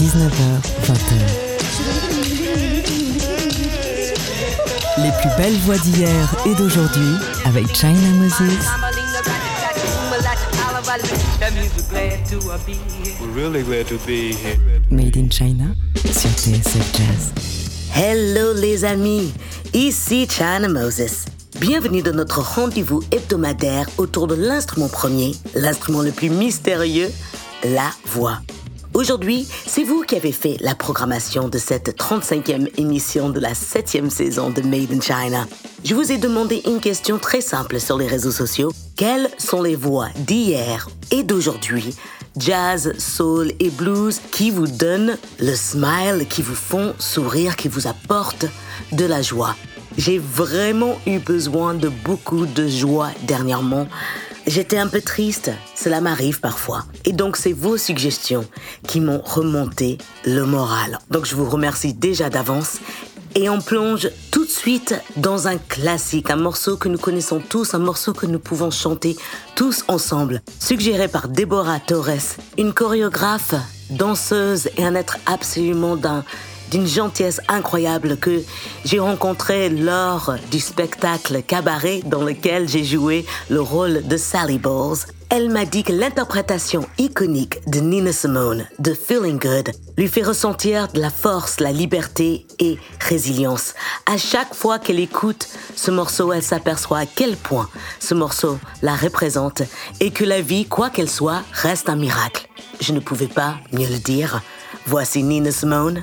19h, 20h. Les plus belles voix d'hier et d'aujourd'hui avec China Moses. Made in China sur TSF Jazz. Hello les amis, ici China Moses. Bienvenue dans notre rendez-vous hebdomadaire autour de l'instrument premier, l'instrument le plus mystérieux, la voix. Aujourd'hui, c'est vous qui avez fait la programmation de cette 35e émission de la 7e saison de Made in China. Je vous ai demandé une question très simple sur les réseaux sociaux. Quelles sont les voix d'hier et d'aujourd'hui, jazz, soul et blues, qui vous donnent le smile, qui vous font sourire, qui vous apportent de la joie? J'ai vraiment eu besoin de beaucoup de joie dernièrement. J'étais un peu triste, cela m'arrive parfois. Et donc c'est vos suggestions qui m'ont remonté le moral. Donc je vous remercie déjà d'avance et on plonge tout de suite dans un classique, un morceau que nous connaissons tous, un morceau que nous pouvons chanter tous ensemble, suggéré par Deborah Torres, une chorégraphe, danseuse et un être absolument d'un d'une gentillesse incroyable que j'ai rencontré lors du spectacle Cabaret dans lequel j'ai joué le rôle de Sally Bowles. Elle m'a dit que l'interprétation iconique de Nina Simone de Feeling Good lui fait ressentir de la force, la liberté et résilience. À chaque fois qu'elle écoute ce morceau, elle s'aperçoit à quel point ce morceau la représente et que la vie, quoi qu'elle soit, reste un miracle. Je ne pouvais pas mieux le dire. Voici Nina Simone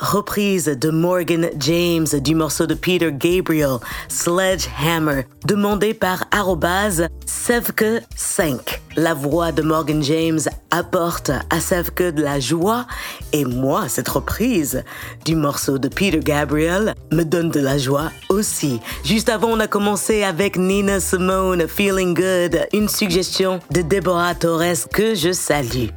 Reprise de Morgan James du morceau de Peter Gabriel, Sledgehammer, demandé par Sevke5. La voix de Morgan James apporte à Sevke de la joie et moi, cette reprise du morceau de Peter Gabriel me donne de la joie aussi. Juste avant, on a commencé avec Nina Simone, Feeling Good, une suggestion de Deborah Torres que je salue.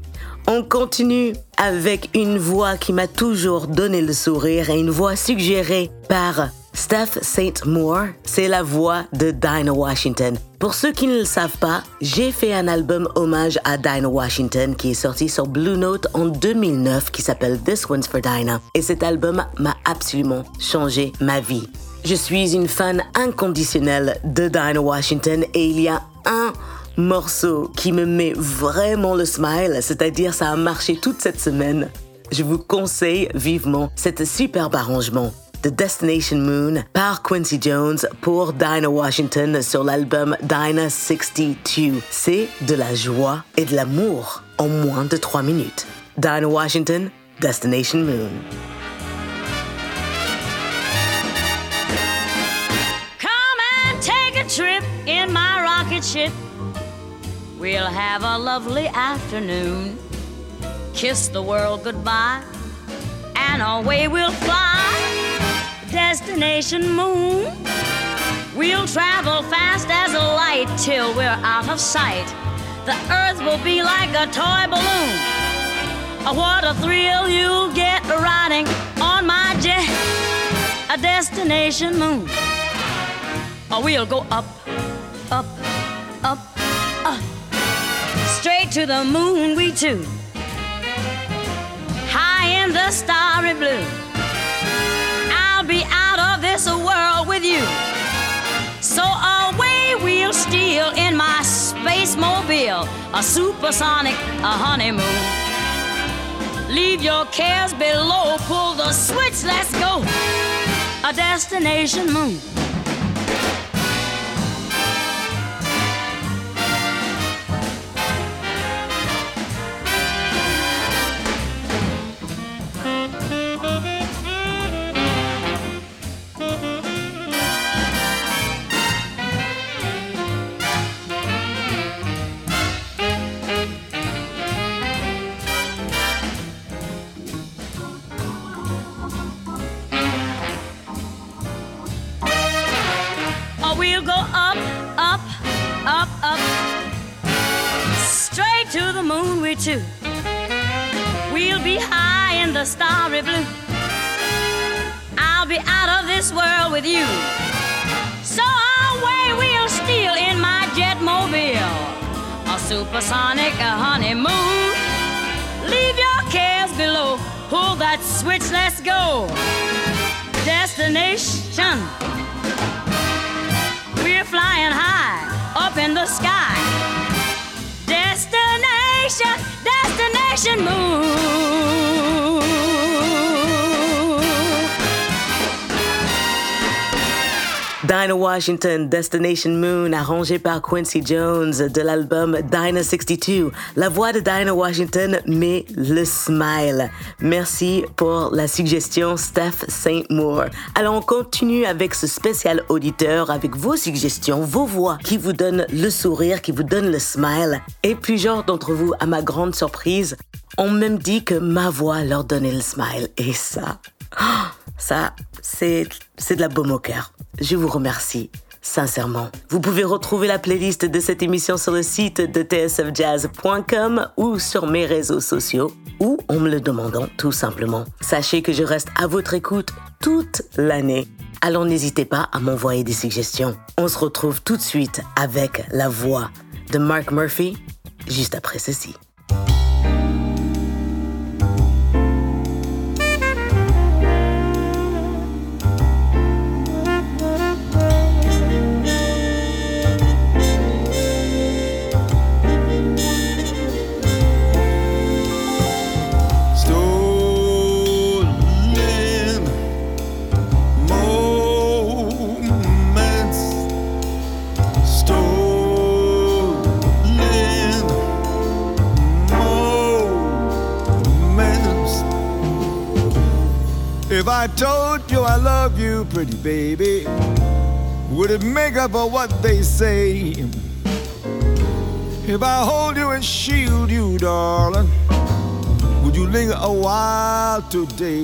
On continue avec une voix qui m'a toujours donné le sourire et une voix suggérée par Steph St. Moore, c'est la voix de Dinah Washington. Pour ceux qui ne le savent pas, j'ai fait un album hommage à Dinah Washington qui est sorti sur Blue Note en 2009 qui s'appelle This One's for Dinah. Et cet album m'a absolument changé ma vie. Je suis une fan inconditionnelle de Dinah Washington et il y a un morceau qui me met vraiment le smile, c'est-à-dire ça a marché toute cette semaine. Je vous conseille vivement cet superbe arrangement de Destination Moon par Quincy Jones pour Dinah Washington sur l'album Dinah 62. C'est de la joie et de l'amour en moins de 3 minutes. Dinah Washington, Destination Moon. Come and take a trip in my rocket ship. We'll have a lovely afternoon. Kiss the world goodbye and away we'll fly. Destination moon. We'll travel fast as a light till we're out of sight. The earth will be like a toy balloon. What a thrill you'll get riding on my jet. A destination moon. Oh, we'll go up, up, up. Straight to the moon, we two high in the starry blue. I'll be out of this world with you. So away we'll steal in my space mobile, a supersonic, a honeymoon. Leave your cares below, pull the switch, let's go. A destination moon. Too. We'll be high in the starry blue. I'll be out of this world with you. So away we'll steal in my jet mobile. A supersonic a honeymoon. Leave your cares below. Pull that switch, let's go. Destination. Flying high up in the sky. Destination, destination moon. Dinah Washington, Destination Moon, arrangé par Quincy Jones de l'album Dinah 62. La voix de Dinah Washington, mais le smile. Merci pour la suggestion, Steph St. Moore. Alors, on continue avec ce spécial auditeur, avec vos suggestions, vos voix qui vous donnent le sourire, qui vous donnent le smile. Et plusieurs d'entre vous, à ma grande surprise, ont même dit que ma voix leur donnait le smile. Et ça, ça, c'est, c'est de la baume au cœur. Je vous remercie. Sincèrement. Vous pouvez retrouver la playlist de cette émission sur le site de tsfjazz.com ou sur mes réseaux sociaux ou en me le demandant tout simplement. Sachez que je reste à votre écoute toute l'année. Alors n'hésitez pas à m'envoyer des suggestions. On se retrouve tout de suite avec la voix de Mark Murphy juste après ceci. I told you I love you, pretty baby, would it make up for what they say? If I hold you and shield you, darling. Would you linger a while today?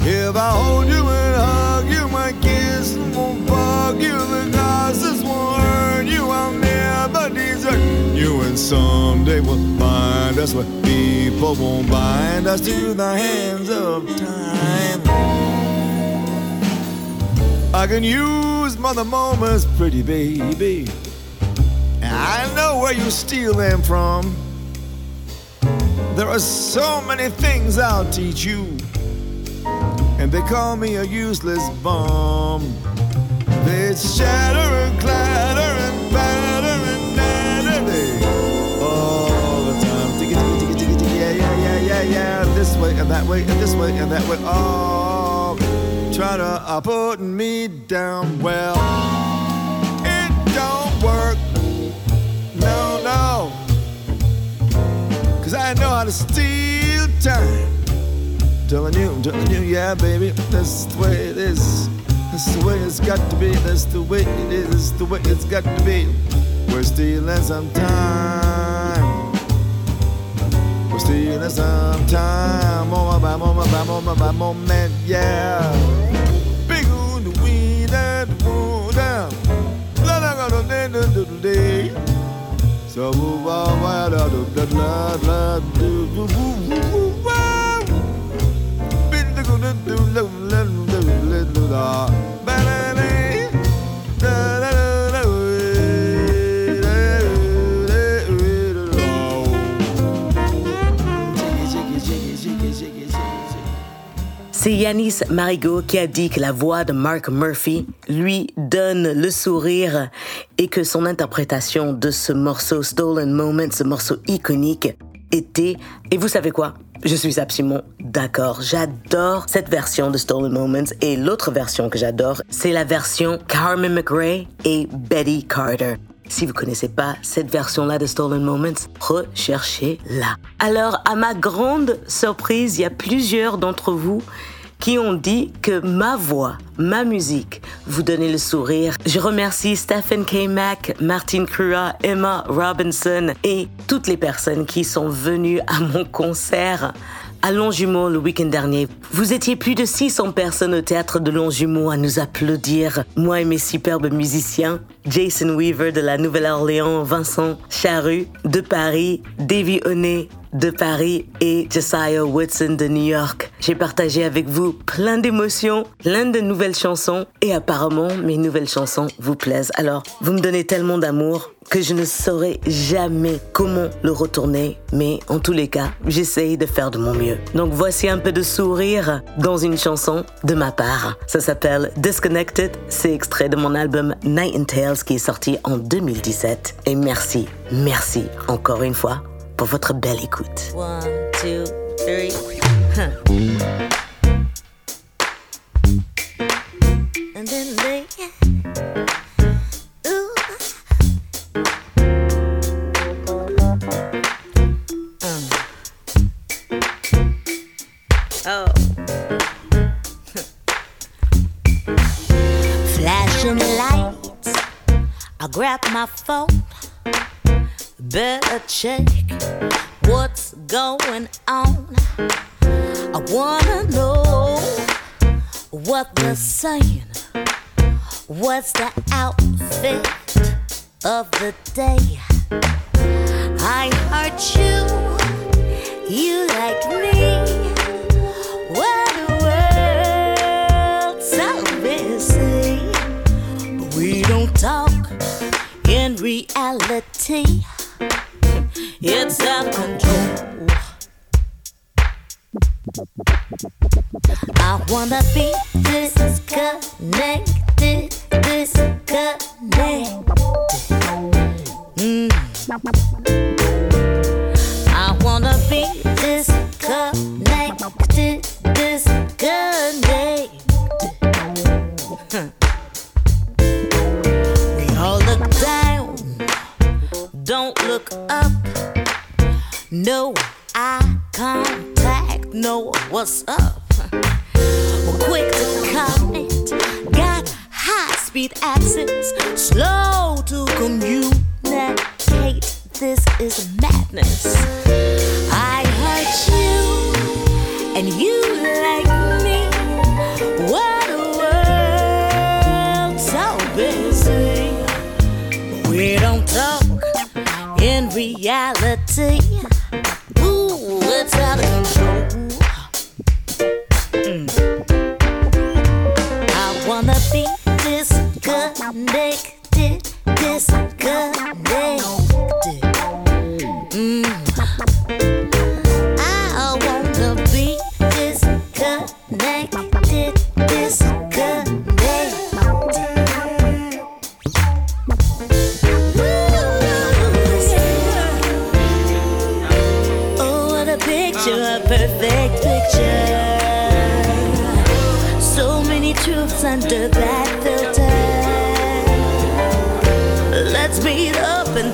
If I hold you and hug you, my kiss won't bug you, the glasses won't hurt you, I'll never desert you. And someday we'll find us where people won't bind us to the hands of time. I can use mother moments, pretty baby. I know where you steal them from. There are so many things I'll teach you, and they call me a useless bum. They shatter and clatter This way and that way and this way and that way. Oh, try to uh, put me down. Well, it don't work. No, no. Cause I know how to steal time. Telling you, telling you, yeah, baby, that's the way it is. That's the way it's got to be. That's the way it is. That's the way it's got to be. We're stealing some time. We'll see in. Moment by moment by moment by moment, yeah. Big on the wind and the moon down. Blood I got a day to the day. So woo wah wah da da da wah. C'est Yanis Marigot qui a dit que la voix de Mark Murphy lui donne le sourire et que son interprétation de ce morceau Stolen Moment, ce morceau iconique, était, et vous savez quoi? Je suis absolument d'accord. J'adore cette version de Stolen Moments et l'autre version que j'adore, c'est la version Carmen McRae et Betty Carter. Si vous connaissez pas cette version-là de Stolen Moments, recherchez-la. Alors, à ma grande surprise, il y a plusieurs d'entre vous qui ont dit que ma voix, ma musique vous donnait le sourire. Je remercie Stephen K. Mack, Martin Crua, Emma Robinson et toutes les personnes qui sont venues à mon concert à Longjumeau le week-end dernier. Vous étiez plus de 600 personnes au théâtre de Longjumeau à nous applaudir, moi et mes superbes musiciens, Jason Weaver de la Nouvelle-Orléans, Vincent Charru de Paris, Davy Oné de Paris et Josiah Woodson de New York. J'ai partagé avec vous plein d'émotions, plein de nouvelles chansons et apparemment mes nouvelles chansons vous plaisent. Alors, vous me donnez tellement d'amour que je ne saurais jamais comment le retourner, mais en tous les cas, j'essaye de faire de mon mieux. Donc voici un peu de sourire dans une chanson de ma part. Ça s'appelle Disconnected, c'est extrait de mon album Night and Tales qui est sorti en 2017. Et merci, merci encore une fois pour votre belle écoute. One, two, three. Grab my phone. Better check what's going on. I wanna know what they're saying. What's the outfit of the day? I heard you, you like me. What the world's so busy, we don't talk in reality. It's out of control. I wanna be disconnected, disconnected.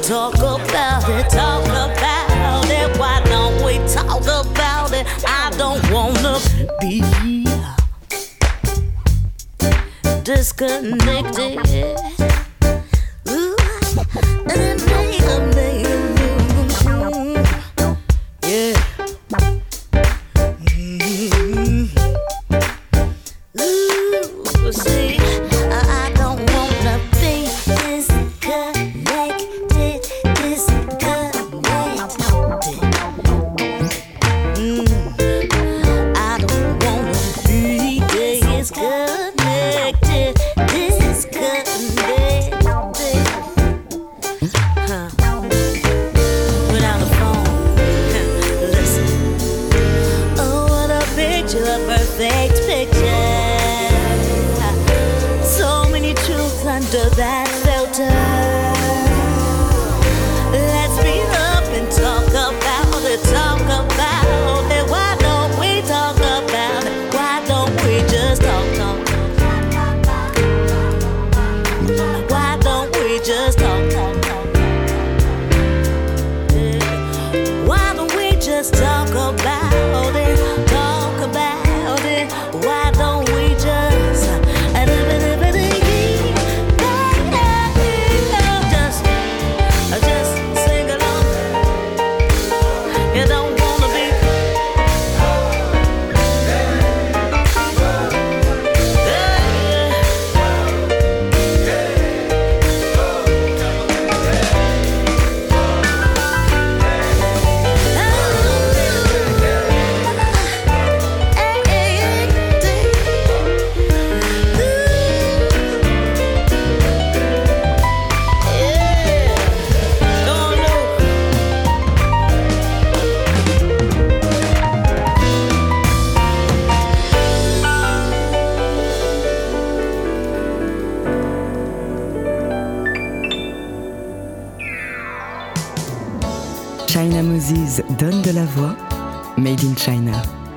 Talk about it, talk about it. Why don't we talk about it? I don't wanna be disconnected.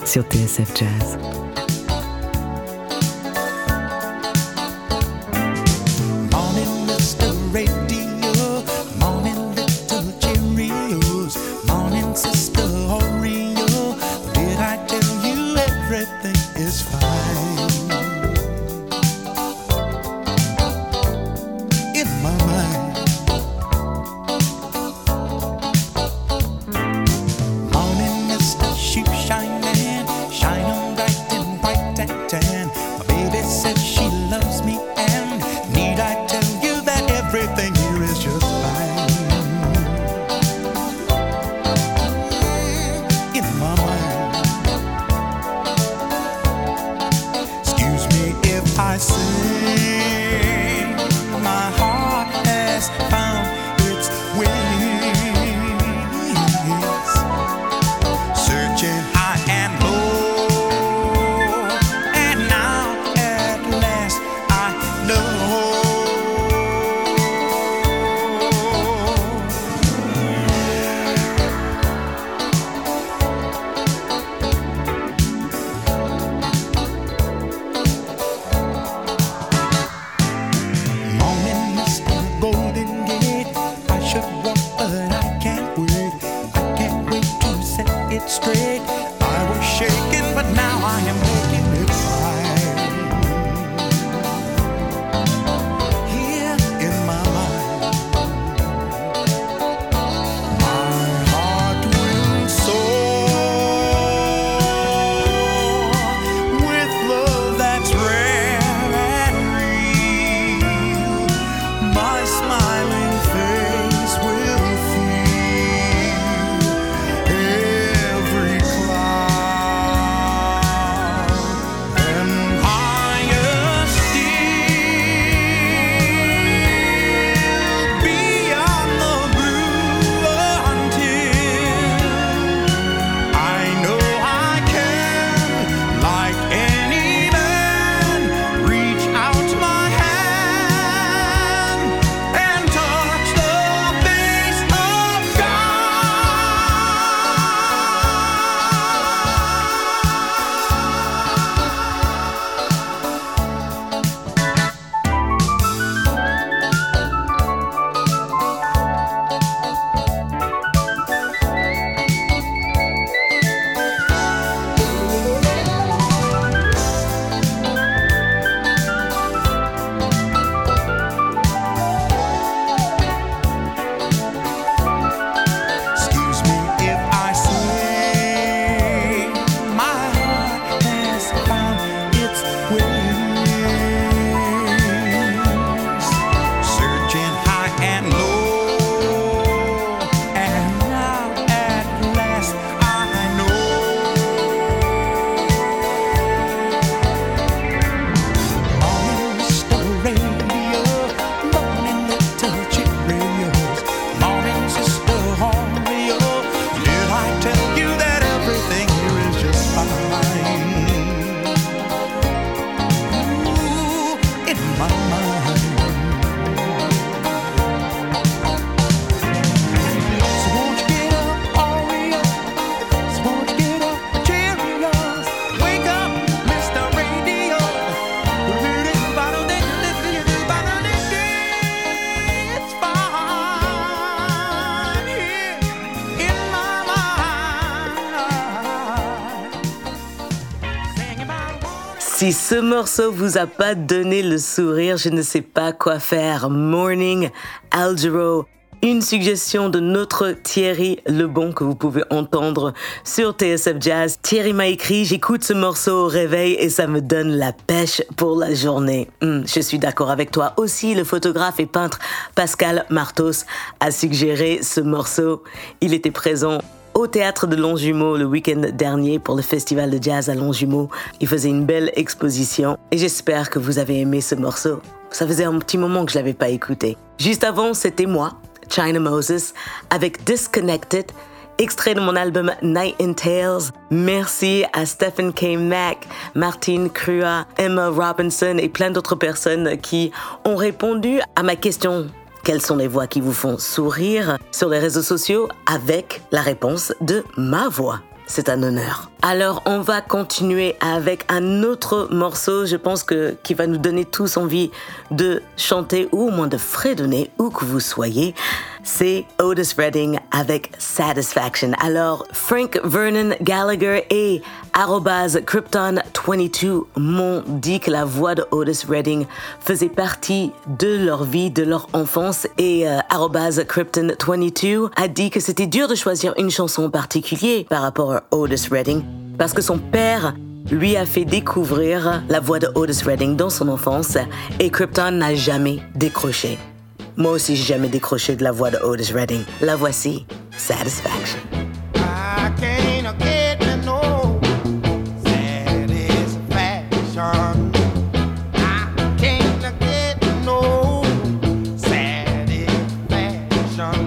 Sur TSF Jazz. Ce morceau vous a pas donné le sourire, je ne sais pas quoi faire. Morning Algero. Une suggestion de notre Thierry Lebon que vous pouvez entendre sur TSF Jazz. Thierry m'a écrit, j'écoute ce morceau au réveil et ça me donne la pêche pour la journée. Hmm, je suis d'accord avec toi. Aussi, le photographe et peintre Pascal Martos a suggéré ce morceau. Il était présent au théâtre de Longjumeau le week-end dernier pour le festival de jazz à Longjumeau. Il faisait une belle exposition et j'espère que vous avez aimé ce morceau. Ça faisait un petit moment que je l'avais pas écouté. Juste avant, c'était moi, China Moses, avec Disconnected, extrait de mon album Night in Tales. Merci à Stephen K. Mack, Martine Crua, Emma Robinson et plein d'autres personnes qui ont répondu à ma question quelles sont les voix qui vous font sourire sur les réseaux sociaux avec la réponse de ma voix c'est un honneur. Alors on va continuer avec un autre morceau, je pense que qui va nous donner tous envie de chanter ou au moins de fredonner où que vous soyez. C'est Otis Redding avec Satisfaction. Alors Frank Vernon Gallagher et Krypton22 m'ont dit que la voix de Otis Redding faisait partie de leur vie, de leur enfance et euh, Krypton22 a dit que c'était dur de choisir une chanson en particulier par rapport à Otis Redding parce que son père lui a fait découvrir la voix de Otis Redding dans son enfance et Krypton n'a jamais décroché. Moi aussi, j'ai jamais décroché de la voix de Otis Redding. La voici, Satisfaction. ooh, it'll break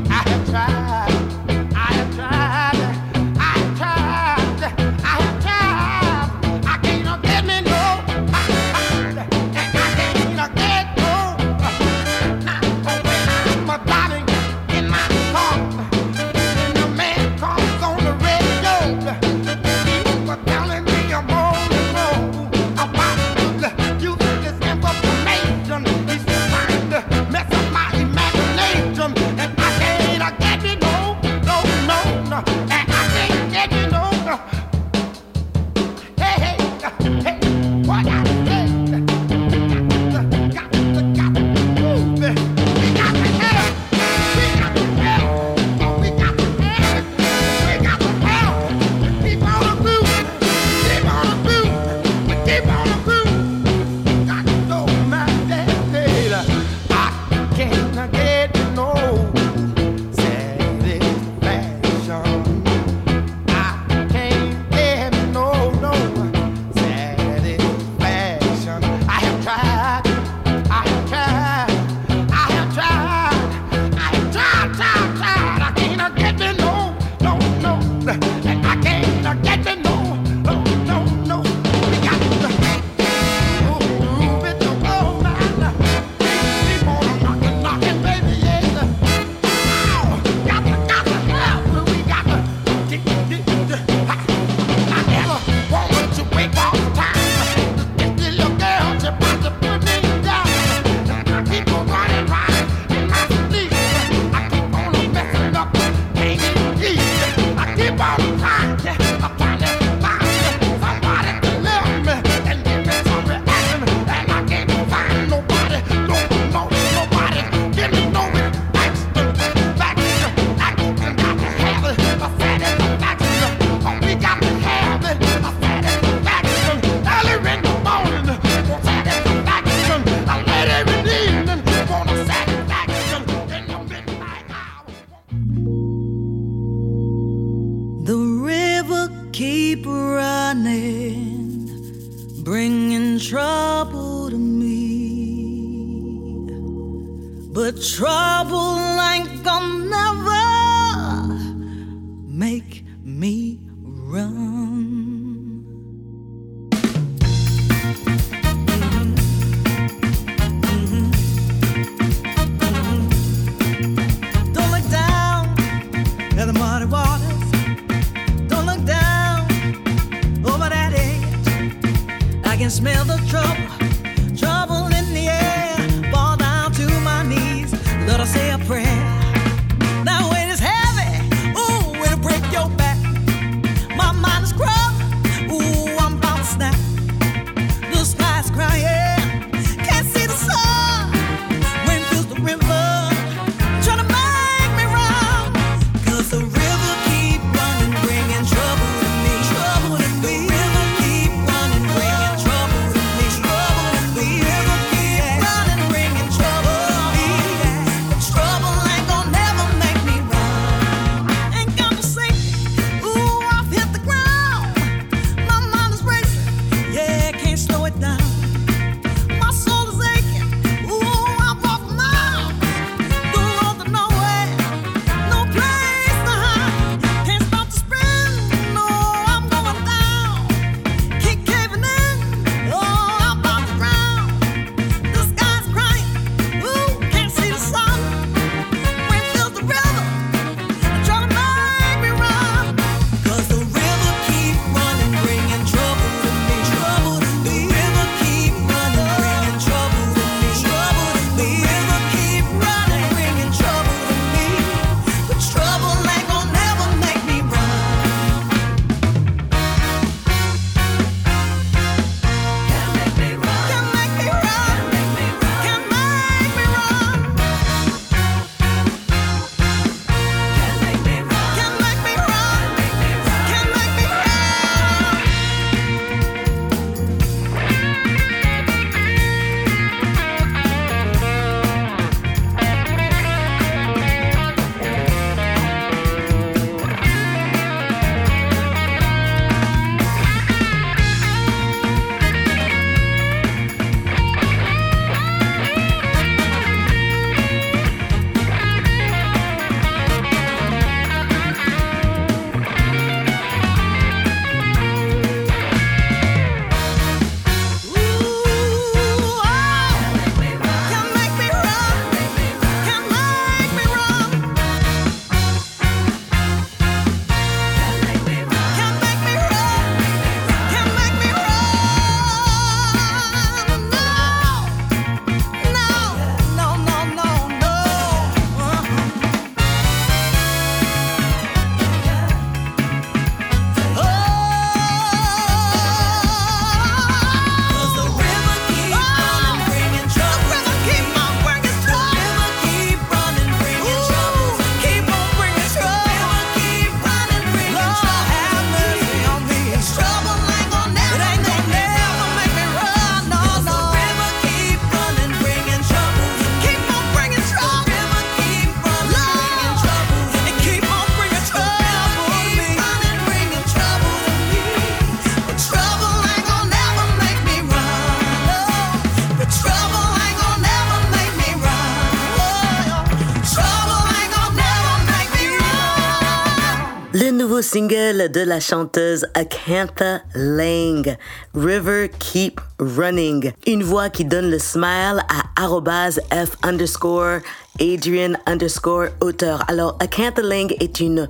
single de la chanteuse Acantha Lang, River Keep Running. Une voix qui donne le smile à f underscore Adrian underscore auteur. Alors, Acantha Lang est une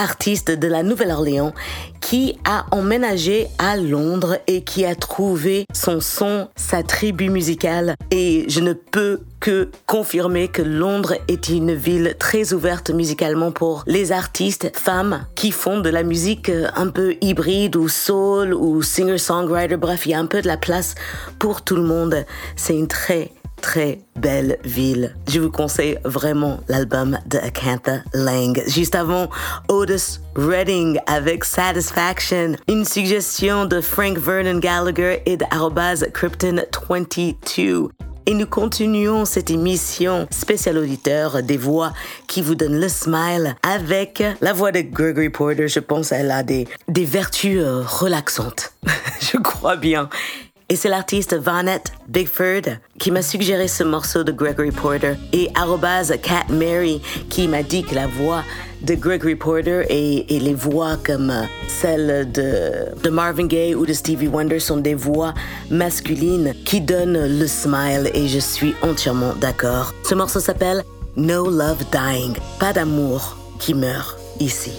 artiste de la Nouvelle-Orléans qui a emménagé à Londres et qui a trouvé son son, sa tribu musicale. Et je ne peux que confirmer que Londres est une ville très ouverte musicalement pour les artistes femmes qui font de la musique un peu hybride ou soul ou singer-songwriter. Bref, il y a un peu de la place pour tout le monde. C'est une très très belle ville. Je vous conseille vraiment l'album de Acantha Lang. Juste avant, Otis Redding avec Satisfaction, une suggestion de Frank Vernon Gallagher et de Krypton22. Et nous continuons cette émission spéciale auditeur des voix qui vous donnent le smile avec la voix de Gregory Porter. Je pense qu'elle a des, des vertus euh, relaxantes. Je crois bien. Et c'est l'artiste Vanette Bigford qui m'a suggéré ce morceau de Gregory Porter et Cat Mary qui m'a dit que la voix de Gregory Porter et, les voix comme celle de, de, Marvin Gaye ou de Stevie Wonder sont des voix masculines qui donnent le smile et je suis entièrement d'accord. Ce morceau s'appelle No Love Dying, pas d'amour qui meurt ici.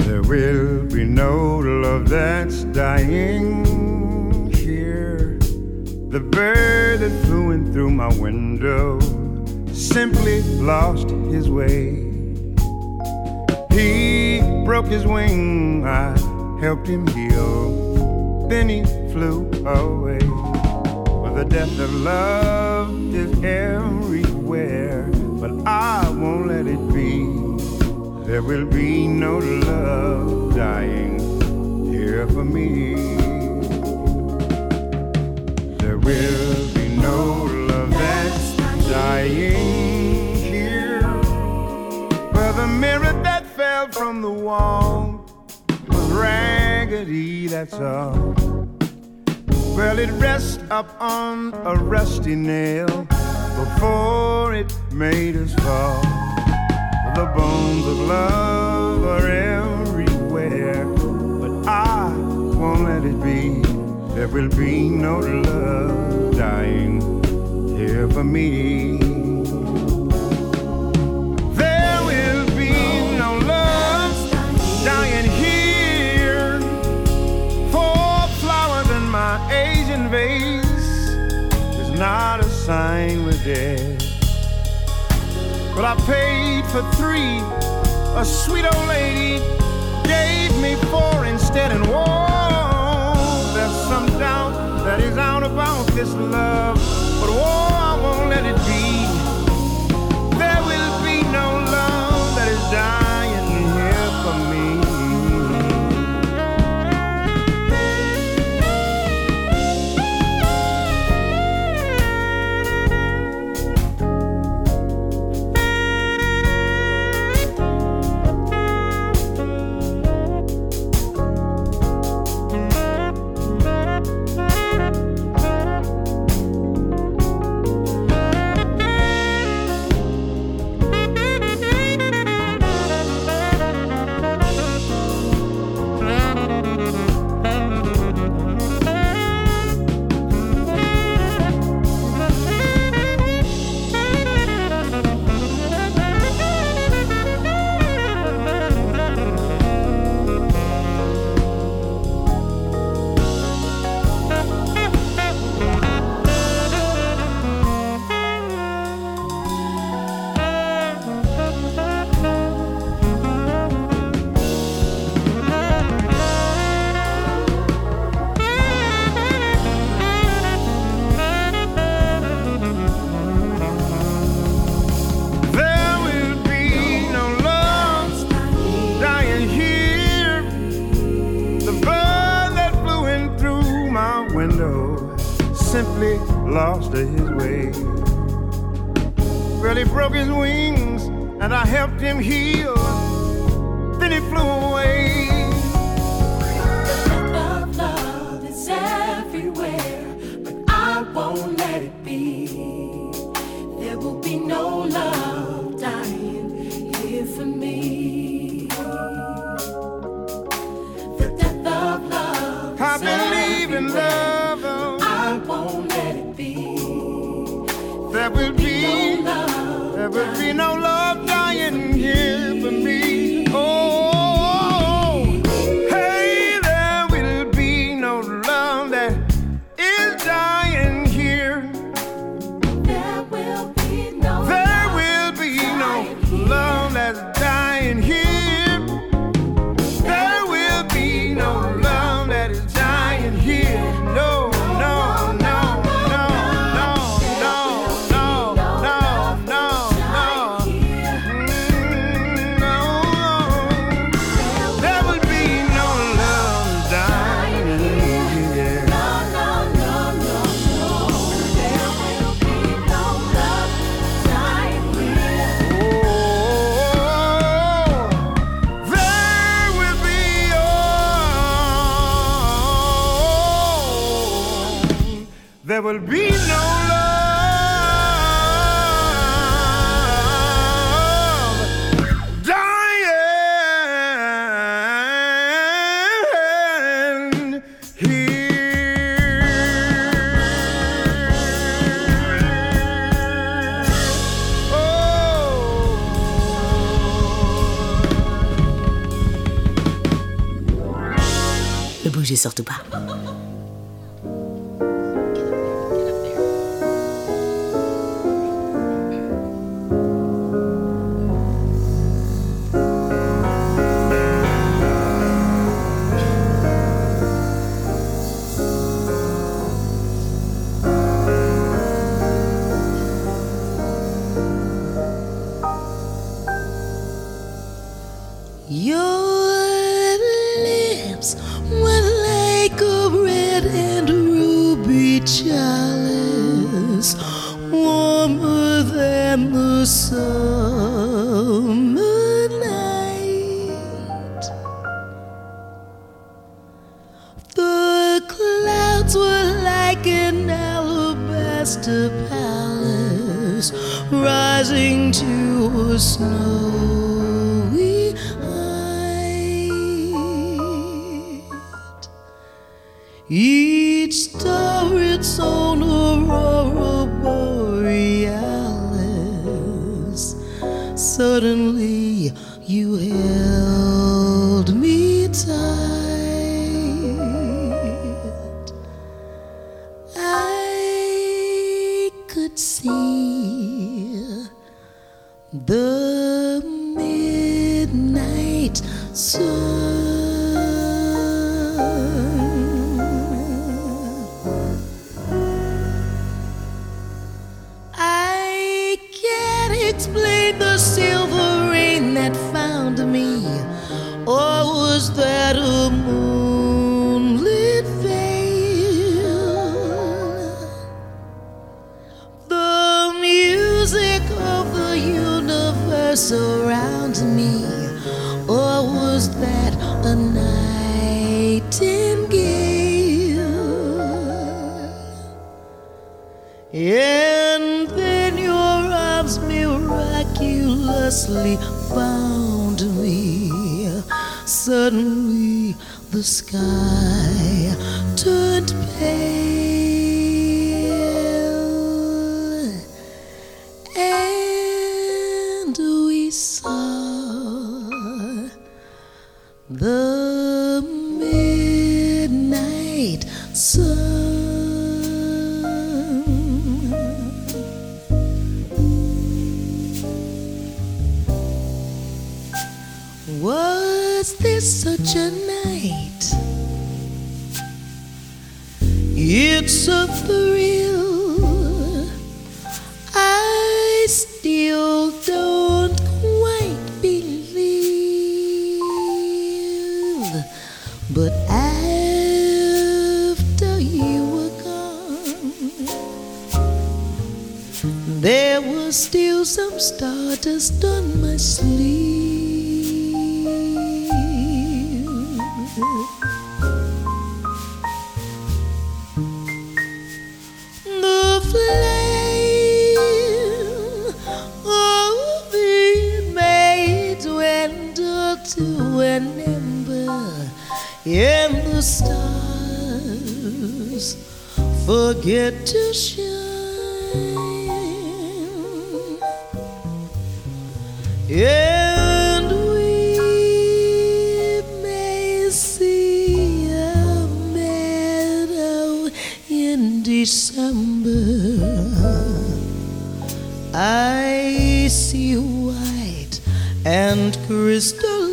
There will be no love that's dying. The bird that flew in through my window simply lost his way. He broke his wing, I helped him heal. Then he flew away. For the death of love is everywhere, but I won't let it be. There will be no love dying here for me will be no love that's dying here. Where the mirror that fell from the wall was raggedy, that's all. Well, it rests up on a rusty nail before it made us fall. The bones of love are everywhere, There will be no love dying here for me. There will be no love dying here. For flowers in my Asian vase is not a sign we're. But I paid for three. A sweet old lady gave me four instead and one some doubt that is out about this love. But oh, I won't let it be. Surtout pas. You summer night. The clouds were like an alabaster palace rising to a snow. And then your arms miraculously found me. Suddenly the sky turned pale I see white and crystalline,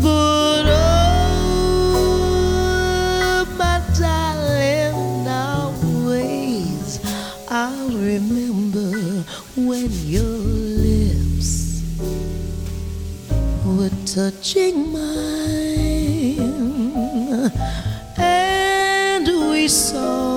but oh, my darling, always I'll remember when your lips were touching mine, soul.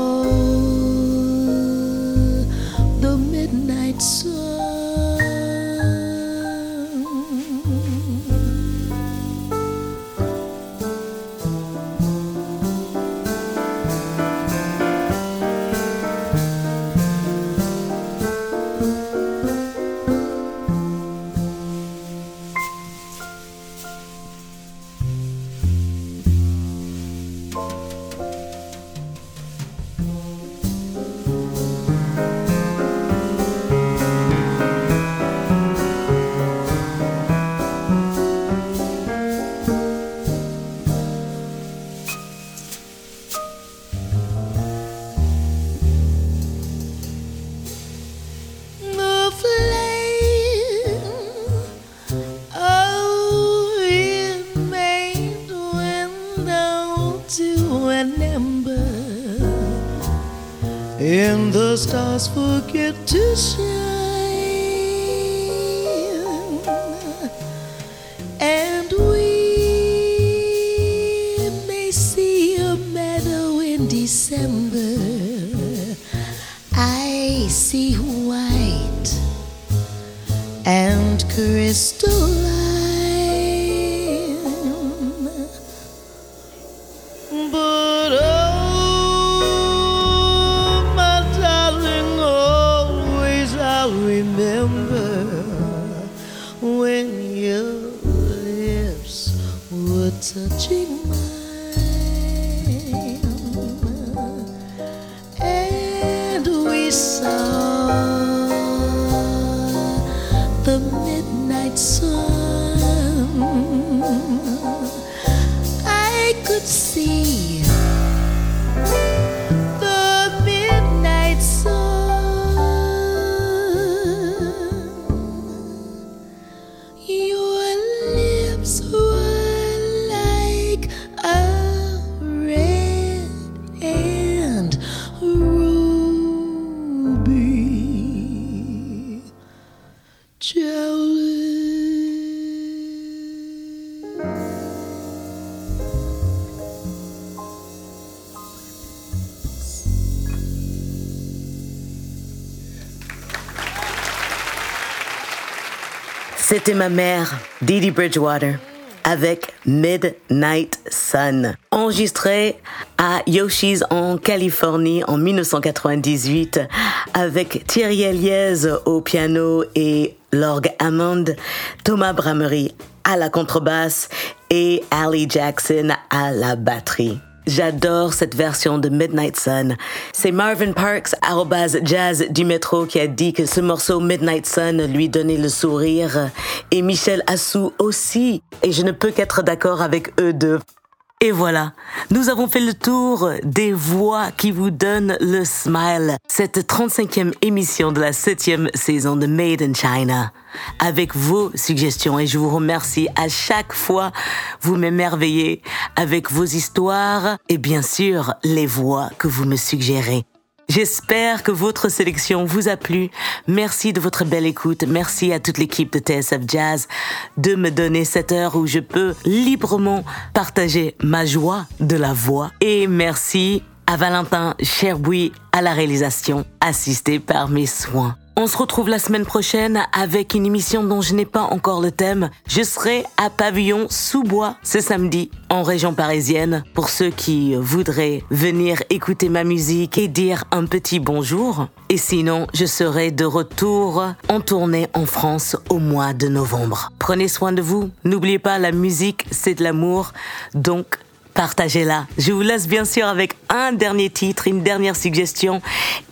And the stars forget to shine. And we may see a meadow in December. I see white and crystalline. C'était ma mère, Didi Bridgewater, avec Midnight Sun, enregistré à Yoshi's en Californie en 1998 avec Thierry Eliez au piano et l'orgue Hammond, Thomas Bramery à la contrebasse et Ali Jackson à la batterie. J'adore cette version de Midnight Sun. C'est Marvin Parks, arrobase jazz du métro, qui a dit que ce morceau Midnight Sun lui donnait le sourire. Et Michel Assou aussi. Et je ne peux qu'être d'accord avec eux deux. Et voilà, nous avons fait le tour des voix qui vous donnent le smile. Cette 35e émission de la 7e saison de Made in China. Avec vos suggestions et je vous remercie à chaque fois. Vous m'émerveillez avec vos histoires et bien sûr les voix que vous me suggérez. J'espère que votre sélection vous a plu. Merci de votre belle écoute. Merci à toute l'équipe de TSF Jazz de me donner cette heure où je peux librement partager ma joie de la voix. Et merci à Valentin Cherboui à la réalisation, assisté par mes soins. On se retrouve la semaine prochaine avec une émission dont je n'ai pas encore le thème. Je serai à Pavillon sous bois ce samedi en région parisienne pour ceux qui voudraient venir écouter ma musique et dire un petit bonjour. Et sinon, je serai de retour en tournée en France au mois de novembre. Prenez soin de vous. N'oubliez pas, la musique, c'est de l'amour. Donc, partagez-la. Je vous laisse bien sûr avec un dernier titre, une dernière suggestion.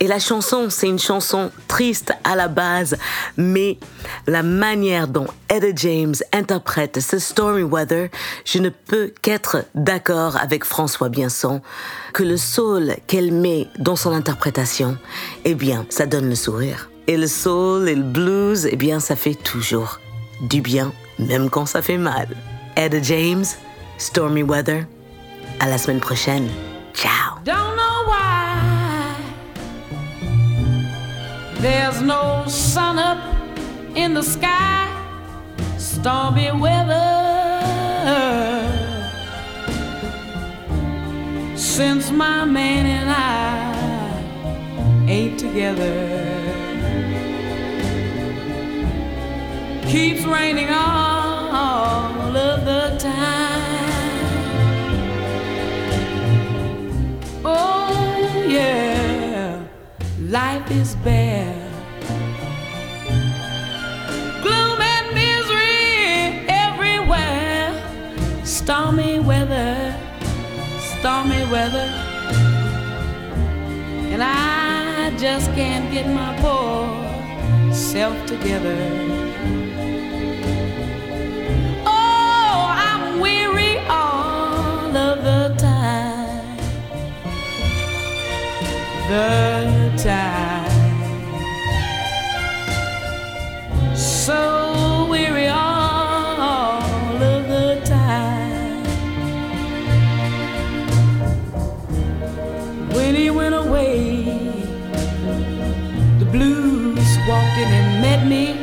Et la chanson, c'est une chanson triste à la base, mais la manière dont Etta James interprète ce Stormy Weather, je ne peux qu'être d'accord avec François Bienson que le soul qu'elle met dans son interprétation, eh bien, ça donne le sourire. Et le soul et le blues, eh bien, ça fait toujours du bien, même quand ça fait mal. Etta James, Stormy Weather. À la semaine prochaine. Ciao. Don't know why there's no sun up in the sky, stormy weather. Since my man and I ain't together, keeps raining all of the time. Life is bare. Gloom and misery everywhere. Stormy weather, stormy weather. And I just can't get my poor self together. Oh, I'm weary all of the time the time. So weary all of the time. When he went away, the blues walked in and met me.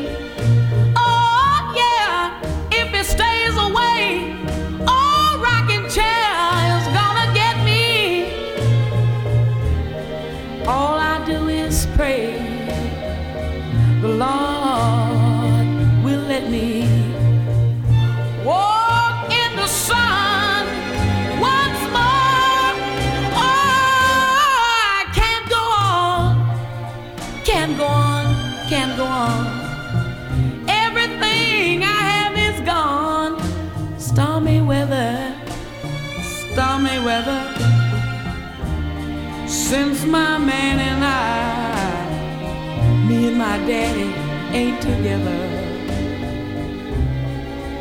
Daddy ain't together.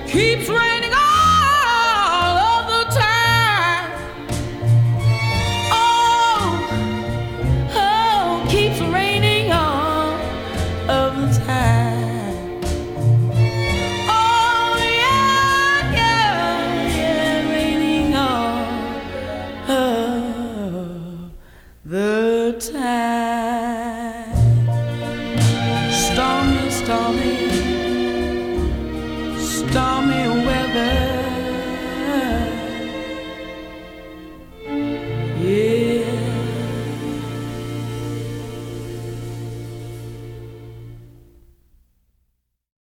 Keeps raining